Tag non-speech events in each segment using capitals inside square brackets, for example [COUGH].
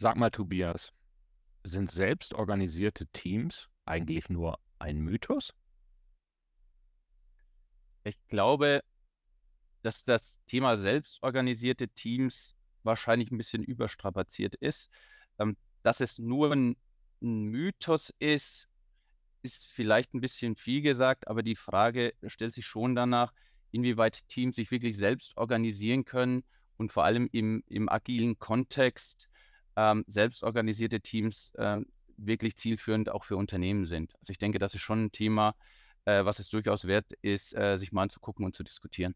Sag mal, Tobias, sind selbstorganisierte Teams eigentlich nur ein Mythos? Ich glaube, dass das Thema selbstorganisierte Teams wahrscheinlich ein bisschen überstrapaziert ist. Ähm, dass es nur ein, Mythos ist, ist vielleicht ein bisschen viel gesagt, aber die Frage stellt sich schon danach, inwieweit Teams sich wirklich selbst organisieren können und vor allem im, im agilen Kontext ähm, selbstorganisierte Teams ähm, wirklich zielführend auch für Unternehmen sind. Also ich denke, das ist schon ein Thema, äh, was es durchaus wert ist, äh, sich mal anzugucken und zu diskutieren.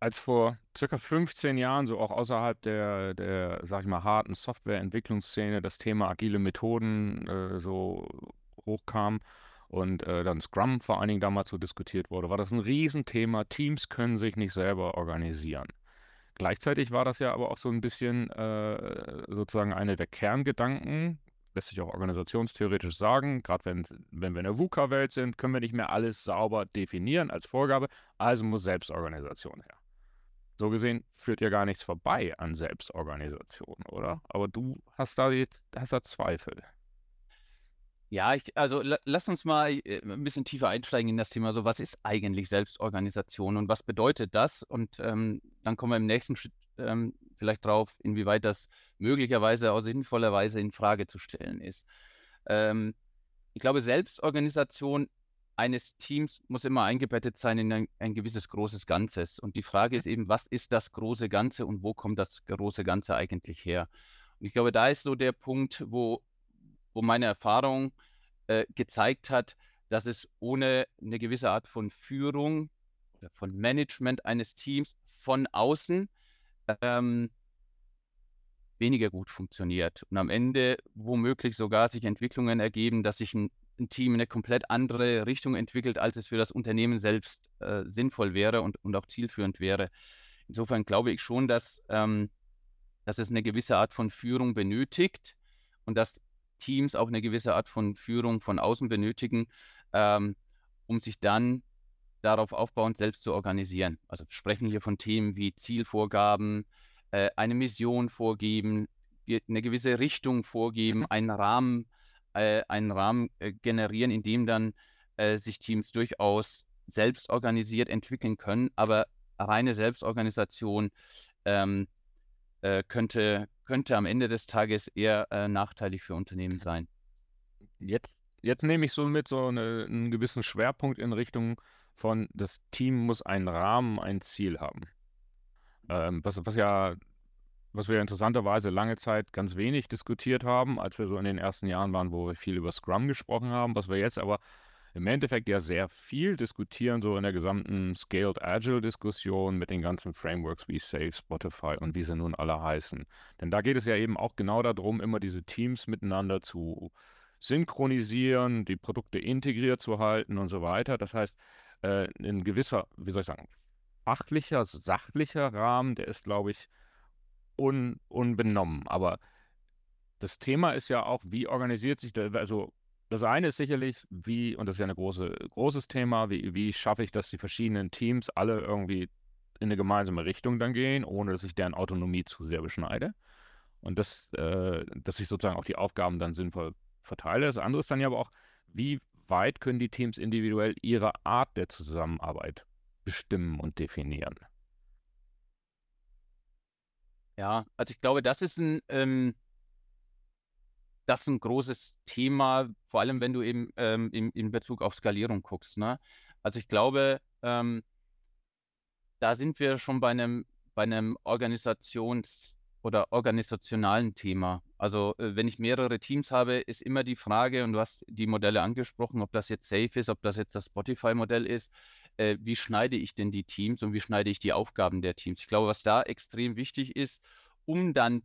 Als vor circa 15 Jahren so auch außerhalb der, der sag ich mal, harten Softwareentwicklungsszene das Thema agile Methoden äh, so hochkam und äh, dann Scrum vor allen Dingen damals so diskutiert wurde, war das ein Riesenthema. Teams können sich nicht selber organisieren. Gleichzeitig war das ja aber auch so ein bisschen äh, sozusagen eine der Kerngedanken, lässt sich auch organisationstheoretisch sagen, gerade wenn, wenn wir in der VUCA-Welt sind, können wir nicht mehr alles sauber definieren als Vorgabe, also muss Selbstorganisation her. So gesehen führt ja gar nichts vorbei an Selbstorganisation, oder? Aber du hast da, jetzt, hast da Zweifel. Ja, ich, also la, lass uns mal äh, ein bisschen tiefer einsteigen in das Thema. So, was ist eigentlich Selbstorganisation und was bedeutet das? Und ähm, dann kommen wir im nächsten Schritt ähm, vielleicht drauf, inwieweit das möglicherweise auch sinnvollerweise in Frage zu stellen ist. Ähm, ich glaube, Selbstorganisation eines Teams muss immer eingebettet sein in ein, ein, gewisses großes Ganzes. Und die Frage ist eben, was ist das große Ganze und wo kommt das große Ganze eigentlich her? Und ich glaube, da ist so der Punkt, wo wo meine Erfahrung äh, gezeigt hat, dass es ohne eine gewisse Art von Führung oder von Management eines Teams von außen ähm, weniger gut funktioniert und am Ende womöglich sogar sich Entwicklungen ergeben, dass sich ein, ein Team in eine komplett andere Richtung entwickelt, als es für das Unternehmen selbst äh, sinnvoll wäre und, und auch zielführend wäre. Insofern glaube ich schon, dass, ähm, dass es eine gewisse Art von Führung benötigt und dass Teams auch eine gewisse Art von Führung von außen benötigen, ähm, um sich dann darauf aufbauend selbst zu organisieren. Also wir sprechen hier von Themen wie Zielvorgaben, äh, eine Mission vorgeben, eine gewisse Richtung vorgeben, mhm. einen Rahmen, äh, einen Rahmen äh, generieren, in dem dann äh, sich Teams durchaus selbst organisiert entwickeln können, aber reine Selbstorganisation ähm, äh, könnte, könnte am Ende des Tages eher äh, nachteilig für Unternehmen sein. Jetzt, jetzt nehme ich so mit so eine, einen gewissen Schwerpunkt in Richtung von, das Team muss einen Rahmen, ein Ziel haben. Ähm, was, was ja, was wir interessanterweise lange Zeit ganz wenig diskutiert haben, als wir so in den ersten Jahren waren, wo wir viel über Scrum gesprochen haben, was wir jetzt aber im Endeffekt ja sehr viel diskutieren, so in der gesamten Scaled Agile-Diskussion mit den ganzen Frameworks wie Safe, Spotify und wie sie nun alle heißen. Denn da geht es ja eben auch genau darum, immer diese Teams miteinander zu synchronisieren, die Produkte integriert zu halten und so weiter. Das heißt, äh, ein gewisser, wie soll ich sagen, fachlicher, sachlicher Rahmen, der ist, glaube ich, un, unbenommen. Aber das Thema ist ja auch, wie organisiert sich der, also das eine ist sicherlich, wie, und das ist ja ein große, großes Thema, wie, wie schaffe ich, dass die verschiedenen Teams alle irgendwie in eine gemeinsame Richtung dann gehen, ohne dass ich deren Autonomie zu sehr beschneide. Und das, äh, dass ich sozusagen auch die Aufgaben dann sinnvoll verteile. Das andere ist dann ja aber auch, wie weit können die Teams individuell ihre Art der Zusammenarbeit bestimmen und definieren? Ja, also ich glaube, das ist ein, ähm, das ist ein großes Thema, vor allem wenn du eben ähm, in, in Bezug auf Skalierung guckst. Ne? Also ich glaube, ähm, da sind wir schon bei einem, bei einem Organisations- oder organisationalen Thema. Also äh, wenn ich mehrere Teams habe, ist immer die Frage, und du hast die Modelle angesprochen, ob das jetzt Safe ist, ob das jetzt das Spotify-Modell ist, äh, wie schneide ich denn die Teams und wie schneide ich die Aufgaben der Teams? Ich glaube, was da extrem wichtig ist, um dann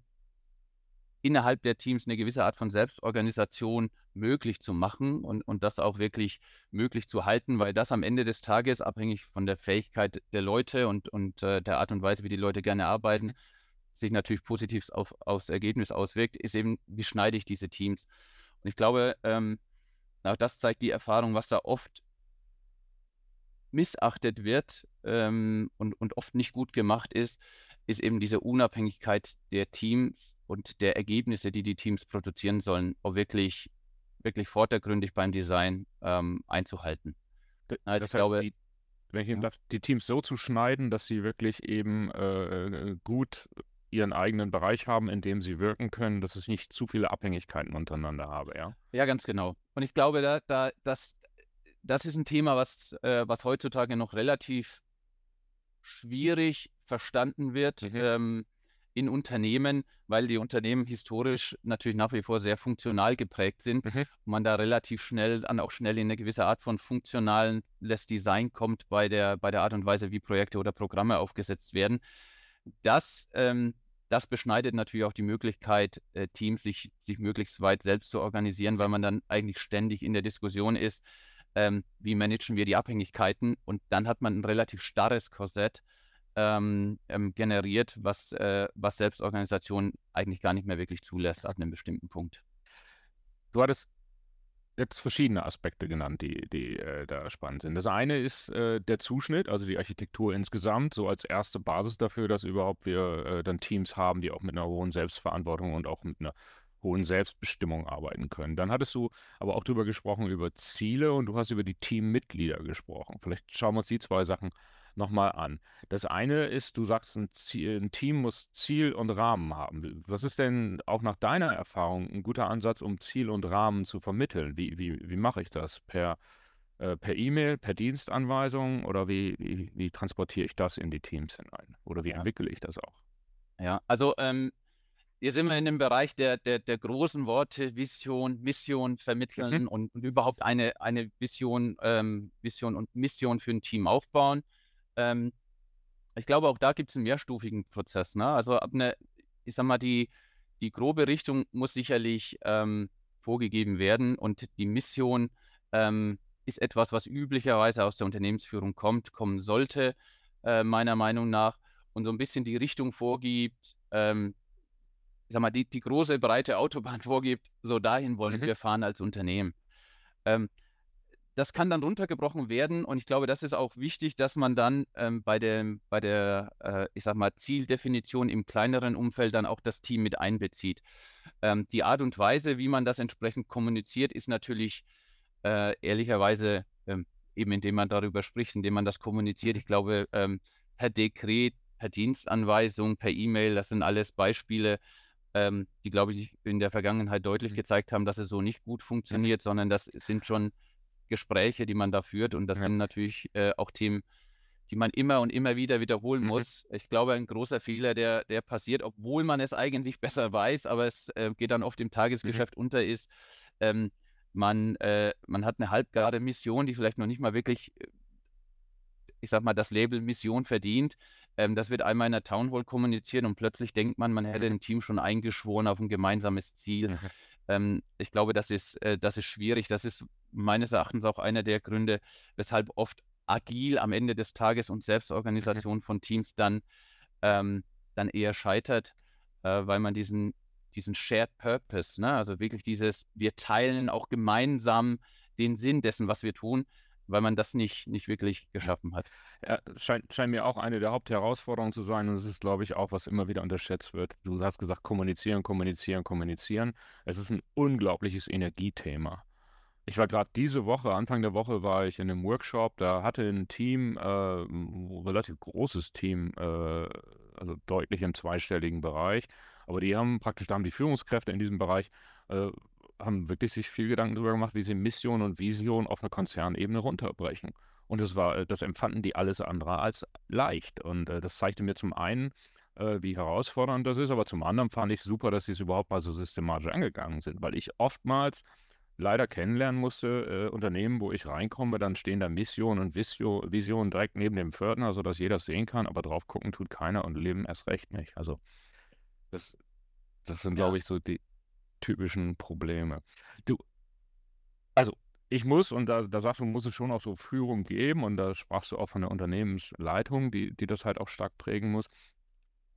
innerhalb der Teams eine gewisse Art von Selbstorganisation möglich zu machen und, und das auch wirklich möglich zu halten, weil das am Ende des Tages, abhängig von der Fähigkeit der Leute und, und äh, der Art und Weise, wie die Leute gerne arbeiten, sich natürlich positiv auf, aufs Ergebnis auswirkt, ist eben, wie schneide ich diese Teams. Und ich glaube, ähm, auch das zeigt die Erfahrung, was da oft missachtet wird ähm, und, und oft nicht gut gemacht ist, ist eben diese Unabhängigkeit der Teams und der Ergebnisse, die die Teams produzieren sollen, auch wirklich, wirklich vordergründig beim Design ähm, einzuhalten. Also das heißt, glaube, die, wenn ich eben ja. darf, die Teams so zu schneiden, dass sie wirklich eben äh, äh, gut ihren eigenen Bereich haben, in dem sie wirken können, dass ich nicht zu viele Abhängigkeiten untereinander habe, ja? Ja, ganz genau. Und ich glaube, da, da, das, das ist ein Thema, was, äh, was heutzutage noch relativ schwierig verstanden wird mhm. ähm, in Unternehmen, weil die Unternehmen historisch natürlich nach wie vor sehr funktional geprägt sind mhm. man da relativ schnell dann auch schnell in eine gewisse Art von funktionalen Design kommt bei der, bei der Art und Weise, wie Projekte oder Programme aufgesetzt werden. Das, ähm, das beschneidet natürlich auch die Möglichkeit, äh, Teams sich, sich möglichst weit selbst zu organisieren, weil man dann eigentlich ständig in der Diskussion ist, ähm, wie managen wir die Abhängigkeiten und dann hat man ein relativ starres Korsett ähm, ähm, generiert, was, äh, was Selbstorganisation eigentlich gar nicht mehr wirklich zulässt ab einem bestimmten Punkt. Du hattest jetzt verschiedene Aspekte genannt, die, die äh, da spannend sind. Das eine ist äh, der Zuschnitt, also die Architektur insgesamt, so als erste Basis dafür, dass überhaupt wir äh, dann Teams haben, die auch mit einer hohen Selbstverantwortung und auch mit einer hohen Selbstbestimmung arbeiten können. Dann hattest du aber auch darüber gesprochen, über Ziele und du hast über die Teammitglieder gesprochen. Vielleicht schauen wir uns die zwei Sachen nochmal an. Das eine ist, du sagst, ein, Ziel, ein, Team muss Ziel und Rahmen haben. Was ist denn auch nach deiner Erfahrung ein guter Ansatz, um Ziel und Rahmen zu vermitteln? Wie, wie, wie mache ich das? Per äh, per E-Mail, per Dienstanweisung oder wie, wie, wie, transportiere ich das in die Teams hinein? Oder wie ja. entwickle ich das auch? Ja, also ähm, hier sind wir in dem Bereich der, der, der großen Worte, Vision, Mission vermitteln mhm. und, und, überhaupt eine, eine Vision, ähm, Vision und Mission für ein Team aufbauen. Ähm, ich glaube, auch da gibt es einen mehrstufigen Prozess. Ne? Also ab eine, ich sag mal, die, die grobe Richtung muss sicherlich ähm, vorgegeben werden und die Mission ähm, ist etwas, was üblicherweise aus der Unternehmensführung kommt, kommen sollte, äh, meiner Meinung nach, und so ein bisschen die Richtung vorgibt, ähm, ich sag mal, die, die große, breite Autobahn [LAUGHS] vorgibt, so dahin wollen mhm. wir fahren als Unternehmen. Ähm, das kann dann runtergebrochen werden und ich glaube, das ist auch wichtig, dass man dann ähm, bei, dem, bei der, äh, ich sag mal, Zieldefinition im kleineren Umfeld dann auch das Team mit einbezieht. Ähm, die Art und Weise, wie man das entsprechend kommuniziert, ist natürlich äh, ehrlicherweise ähm, eben, indem man darüber spricht, indem man das kommuniziert. Ich glaube, ähm, per Dekret, per Dienstanweisung, per E-Mail, das sind alles Beispiele, ähm, die, glaube ich, in der Vergangenheit deutlich mhm. gezeigt haben, dass es so nicht gut funktioniert, sondern das sind schon Gespräche, die man da führt. Und das ja. sind natürlich äh, auch Themen, die man immer und immer wieder wiederholen mhm. muss. Ich glaube, ein großer Fehler, der, der passiert, obwohl man es eigentlich [LAUGHS] besser weiß, aber es äh, geht dann oft im mhm. Tagesgeschäft mhm. unter, ist, ähm, man, äh, man hat eine halbgare Mission, die vielleicht noch nicht mal wirklich, äh, ich sag mal, das Label Mission verdient. Ähm, das wird einmal in der Town Hall kommuniziert und plötzlich denkt man, man hätte mhm. ein Team schon eingeschworen auf ein gemeinsames Ziel. Mhm. Ähm, ich glaube, das ist, äh, das ist schwierig. Das ist meines Erachtens auch einer der Gründe, weshalb oft agil am Ende des Tages und mhm. Selbstorganisation von Teams dann, ähm, dann eher scheitert, äh, weil man diesen, diesen Shared Purpose, ne? also wirklich dieses, wir teilen auch gemeinsam den Sinn dessen, was wir tun, weil man das nicht, nicht wirklich geschaffen hat. Ja, scheint, scheint mir auch eine der Hauptherausforderungen zu sein und es ist, glaube ich, auch, was immer wieder unterschätzt wird. Du hast gesagt, kommunizieren, kommunizieren, kommunizieren. Es ist ein unglaubliches Energiethema. Ich war gerade diese Woche, Anfang der Woche, war ich in einem Workshop, da hatte ein Team, äh, ein relativ großes Team, äh, also deutlich im zweistelligen Bereich, aber die haben praktisch, da haben die Führungskräfte in diesem Bereich äh, haben wirklich sich viel Gedanken darüber gemacht, wie sie Mission und Vision auf eine Konzernebene runterbrechen. Und das war, das empfanden die alles andere als leicht. Und äh, das zeigte mir zum einen, äh, wie herausfordernd das ist, aber zum anderen fand ich super, dass sie es überhaupt mal so systematisch angegangen sind, weil ich oftmals leider kennenlernen musste, äh, Unternehmen, wo ich reinkomme, dann stehen da Mission und Vision, Vision direkt neben dem Pförtner, sodass jeder sehen kann, aber drauf gucken tut keiner und leben erst recht nicht. Also das, das sind, ja. glaube ich, so die, typischen Probleme. Du, also ich muss, und da, da sagst du, muss es schon auch so Führung geben, und da sprachst du auch von der Unternehmensleitung, die, die das halt auch stark prägen muss.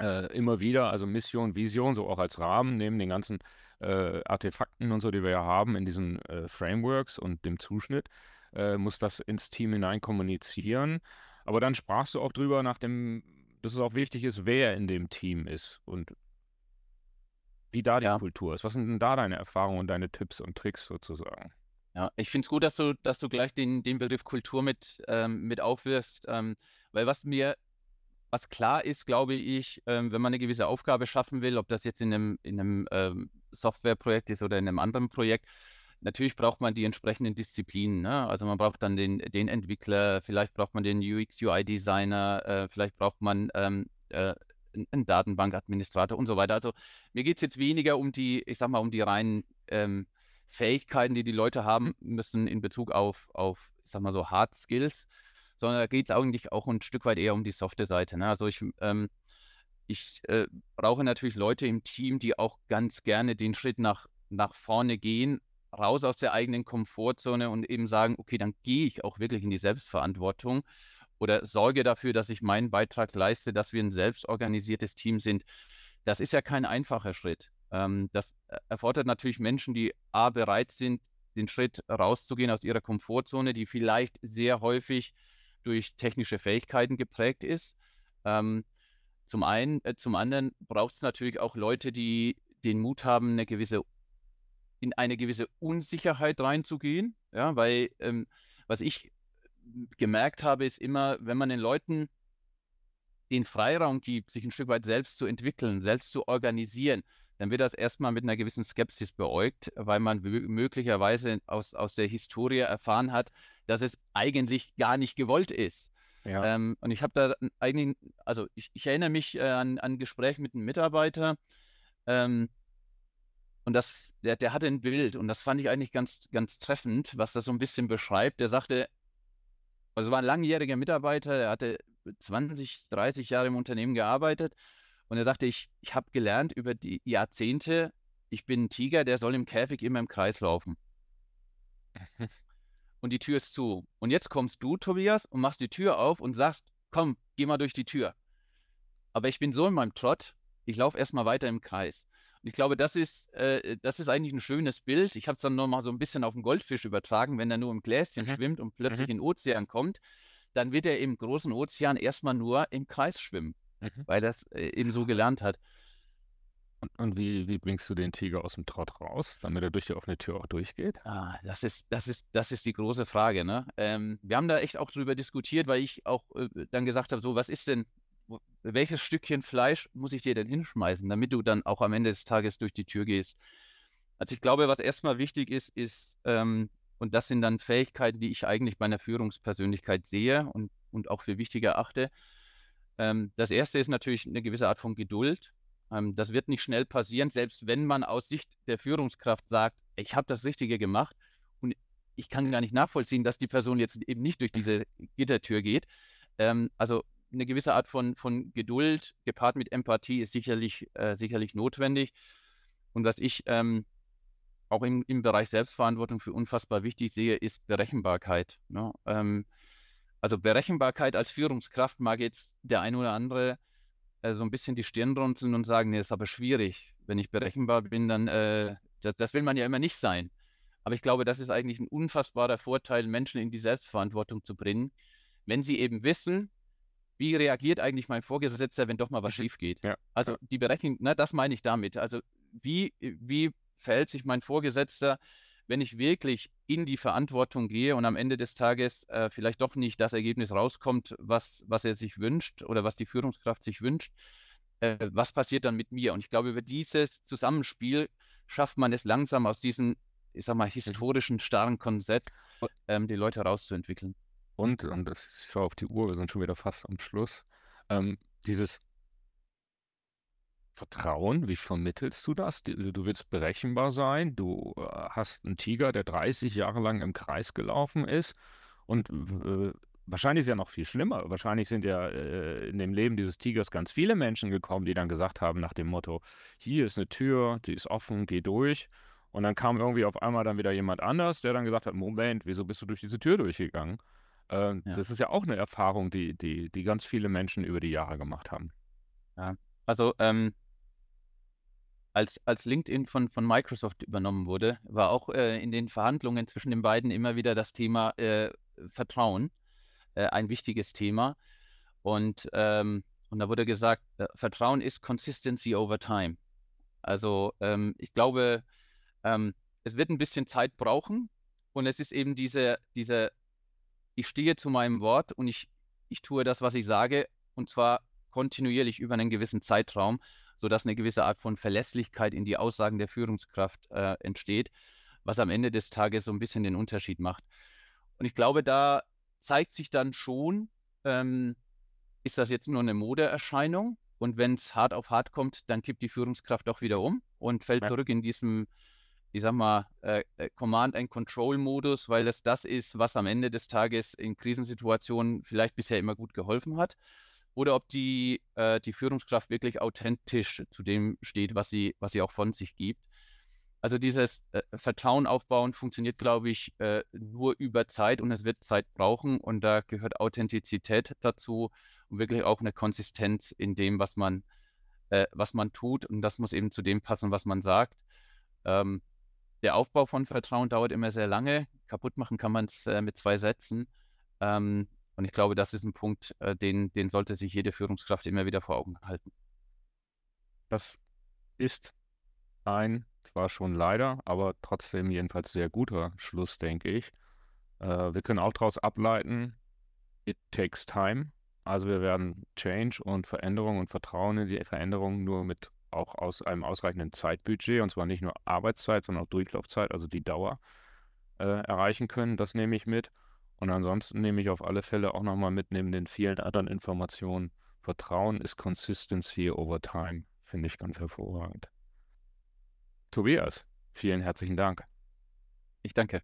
Äh, immer wieder, also Mission, Vision, so auch als Rahmen, neben den ganzen äh, Artefakten und so, die wir ja haben in diesen äh, Frameworks und dem Zuschnitt, äh, muss das ins Team hinein kommunizieren. Aber dann sprachst du auch drüber, nach dem, dass es auch wichtig ist, wer in dem Team ist. Und wie da die Ja. Kultur ist. Was sind denn da deine Erfahrungen und deine Tipps und Tricks sozusagen? Ja, ich finde es gut, dass du dass du gleich den den Begriff Kultur mit ähm, mit aufwirfst, ähm, weil was mir was klar ist, glaube ich, ähm, wenn man 'ne gewisse Aufgabe schaffen will, ob das jetzt in 'nem in 'nem, ähm, Softwareprojekt ist oder in 'nem anderen Projekt, natürlich braucht man die entsprechenden Disziplinen, ne? Also, man braucht dann den den Entwickler, vielleicht braucht man den UX/UI-Designer, äh, vielleicht braucht man, ähm, äh, 'n 'n Datenbankadministrator und so weiter. Also, mir geht's jetzt weniger um die ich sage mal, um die reinen, ähm, Fähigkeiten, die die Leute haben müssen in Bezug auf auf, ich sage mal so, Hard Skills, sondern da geht's eigentlich auch 'n Stück weit eher um die softe Seite, ne? Also, ich ähm, ich, äh, brauche natürlich Leute im Team, die auch ganz gerne den Schritt nach nach vorne gehen, raus aus der eigenen Komfortzone und eben sagen: „Okay, dann gehe ich auch wirklich in die Selbstverantwortung oder sorge dafür, dass ich meinen Beitrag leiste, dass wir 'n selbstorganisiertes Team sind.“ Das ist ja kein einfacher Schritt. Ähm, das erfordert natürlich Menschen, die A bereit sind, den Schritt rauszugehen aus ihrer Komfortzone, die vielleicht sehr häufig durch technische Fähigkeiten geprägt ist. Ähm, zum einen äh, zum anderen braucht's natürlich auch Leute, die den Mut haben, 'ne gewisse in eine gewisse Unsicherheit reinzugehen, ja, weil, ähm, was ich gemerkt habe, ist immer, wenn man den Leuten den Freiraum gibt, sich 'n Stück weit selbst zu entwickeln, selbst zu organisieren, dann wird das erst mal mit 'ner gewissen Skepsis beäugt, weil man möglicherweise aus aus der Historie erfahren hat, dass es eigentlich gar nicht gewollt ist. Ja. Ähm, und ich habe da einigen also, ich ich erinnere mich, äh, an an 'n Gespräch mit 'nem Mitarbeiter, ähm und das der der hatte 'n Bild und das fand ich eigentlich ganz ganz treffend, was das so 'n bisschen beschreibt. Der sagte also, war 'n langjähriger Mitarbeiter, der hatte 20, 30 Jahre im Unternehmen gearbeitet und er sagte: „Ich ich habe gelernt über die Jahrzehnte, ich bin 'n Tiger, der soll im Käfig immer im Kreis laufen.“ Mhm. [LAUGHS] Und die Tür ist zu. Und jetzt kommst du, Tobias, und machst die Tür auf und sagst: „Komm, geh mal durch die Tür.“ Aber ich bin so in meinem Trott, ich laufe erst mal weiter im Kreis. Und ich glaube, das ist äh, das ist eigentlich 'n schönes Bild. Ich habe es dann noch mal so 'n bisschen auf 'n Goldfisch übertragen. Wenn er nur im Gläschen Mhm. schwimmt und plötzlich Mhm. in 'n Ozean kommt, dann wird er im großen Ozean erst mal nur im Kreis schwimmen, Mhm. weil er's, äh, eben so gelernt hat. Und und wie wie bringst du den Tiger aus'm Trott raus, damit er durch die offene Tür auch durchgeht? Ah, das ist das ist das ist die große Frage, ne? Ähm, wir haben da echt auch drüber diskutiert, weil ich auch, äh, dann gesagt habe: „So, was ist denn welches Stückchen Fleisch muss ich dir denn hinschmeißen, damit du dann auch am Ende des Tages durch die Tür gehst?“ Also, ich glaube, was erst mal wichtig ist, ist ähm, und das sind dann Fähigkeiten, die ich eigentlich bei 'ner Führungspersönlichkeit sehe und und auch für wichtig erachte. Ähm, das 1. ist natürlich 'ne gewisse Art von Geduld. Ähm, das wird nicht schnell passieren, selbst wenn man aus Sicht der Führungskraft sagt: „Ich habe das Richtige gemacht und ich kann gar nicht nachvollziehen, dass die Person jetzt eben nicht durch diese Gittertür geht.“ Ähm, also, 'ne gewisse Art von von Geduld gepaart mit Empathie ist sicherlich äh, sicherlich notwendig. Und was ich, ähm, auch im im Bereich Selbstverantwortung für unfassbar wichtig sehe, ist Berechenbarkeit, ne? Ähm, also, Berechenbarkeit als Führungskraft mag jetzt der eine oder andere, äh, so 'n bisschen die Stirn runzeln und sagen: „Ne, ist aber schwierig. Wenn ich berechenbar bin, dann, äh da das will man ja immer nicht sein.“ Aber ich glaube, das ist eigentlich 'n unfassbarer Vorteil, Menschen in die Selbstverantwortung zu bringen, wenn sie eben wissen: „Wie reagiert eigentlich mein Vorgesetzter, wenn doch mal was Mhm. schiefgeht?“ Ja, Also, die Berechen ne, das meine ich damit. Also, wie wie verhält sich mein Vorgesetzter, wenn ich wirklich in die Verantwortung gehe und am Ende des Tages, äh, vielleicht doch nicht das Ergebnis rauskommt, was was er sich wünscht oder was die Führungskraft sich wünscht? Äh, was passiert dann mit mir? Und ich glaube, über dieses Zusammenspiel schafft man es langsam aus diesem, ich sage mal, Mhm. historischen, starren Konzept, ähm, die Leute rauszuentwickeln. Und und das schaue auf die Uhr, wir sind schon wieder fast am Schluss. Ähm, dieses Vertrauen, wie vermittelst du das? Du willst berechenbar sein, du, äh, hast 'n Tiger, der 30 Jahre lang im Kreis gelaufen ist und äh, wahrscheinlich ist ja noch viel schlimmer. Wahrscheinlich sind ja, äh, in dem Leben dieses Tigers ganz viele Menschen gekommen, die dann gesagt haben nach dem Motto: „Hier ist 'ne Tür, die ist offen, geh durch.“ Und dann kam irgendwie auf einmal dann wieder jemand anders, der dann gesagt hat: „Moment, wieso bist du durch diese Tür durchgegangen?“ Ähm, Ja. das ist ja auch 'ne Erfahrung, die die die ganz viele Menschen über die Jahre gemacht haben. Ja, also, ähm als als LinkedIn von von Microsoft übernommen wurde, war auch, äh, in den Verhandlungen zwischen den beiden immer wieder das Thema, äh, Vertrauen, äh, ein wichtiges Thema. Und, ähm und da wurde gesagt, äh: „Vertrauen ist Consistency over time.“ Also ähm, ich glaube, ähm, es wird ein bisschen Zeit brauchen und es ist eben diese, diese, ich stehe zu meinem Wort und ich, ich tue das, was ich sage und zwar kontinuierlich über einen gewissen Zeitraum, sodass eine gewisse Art von Verlässlichkeit in die Aussagen der Führungskraft äh, entsteht, was am Ende des Tages so ein bisschen den Unterschied macht. Und ich glaube, da zeigt sich dann schon, ähm, ist das jetzt nur eine Modeerscheinung? Und wenn es hart auf hart kommt, dann kippt die Führungskraft auch wieder um und fällt ja. zurück in diesem, ich sag mal, äh, äh Command-and-Control-Modus, weil es das ist, was am Ende des Tages in Krisensituationen vielleicht bisher immer gut geholfen hat. Oder ob die, äh, die Führungskraft wirklich authentisch zu dem steht, was sie, was sie auch von sich gibt. Also dieses äh, Vertrauen aufbauen funktioniert, glaube ich, äh, nur über Zeit und es wird Zeit brauchen und da gehört Authentizität dazu und wirklich auch eine Konsistenz in dem, was man, äh, was man tut und das muss eben zu dem passen, was man sagt. Ähm, der Aufbau von Vertrauen dauert immer sehr lange. Kaputt machen kann man es äh, mit zwei Sätzen. Ähm, und ich glaube, das ist ein Punkt, äh, den, den sollte sich jede Führungskraft immer wieder vor Augen halten. Das ist ein zwar schon leider, aber trotzdem jedenfalls sehr guter Schluss, denke ich. Äh, wir können auch daraus ableiten, it takes time. Also wir werden Change und Veränderung und Vertrauen in die Veränderung nur mit auch aus einem ausreichenden Zeitbudget, und zwar nicht nur Arbeitszeit, sondern auch Durchlaufzeit, also die Dauer, äh, erreichen können. Das nehme ich mit. Und ansonsten nehme ich auf alle Fälle auch nochmal mit, neben den vielen anderen Informationen, Vertrauen ist Consistency over time. Finde ich ganz hervorragend. Tobias, vielen herzlichen Dank. Ich danke.